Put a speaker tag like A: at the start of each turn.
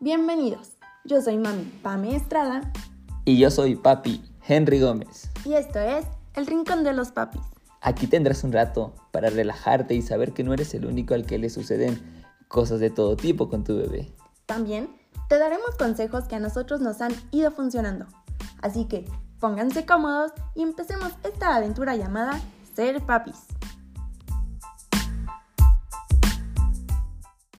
A: Bienvenidos. Yo soy mami Pame Estrada
B: Y yo soy papi Henry Gómez.
A: y esto es El Rincón de los Papis.
B: Aquí tendrás un rato para relajarte y saber que no eres el único al que le suceden cosas de todo tipo con tu bebé.
A: También te daremos consejos que a nosotros nos han ido funcionando. Así que pónganse cómodos y empecemos esta aventura llamada Ser Papis.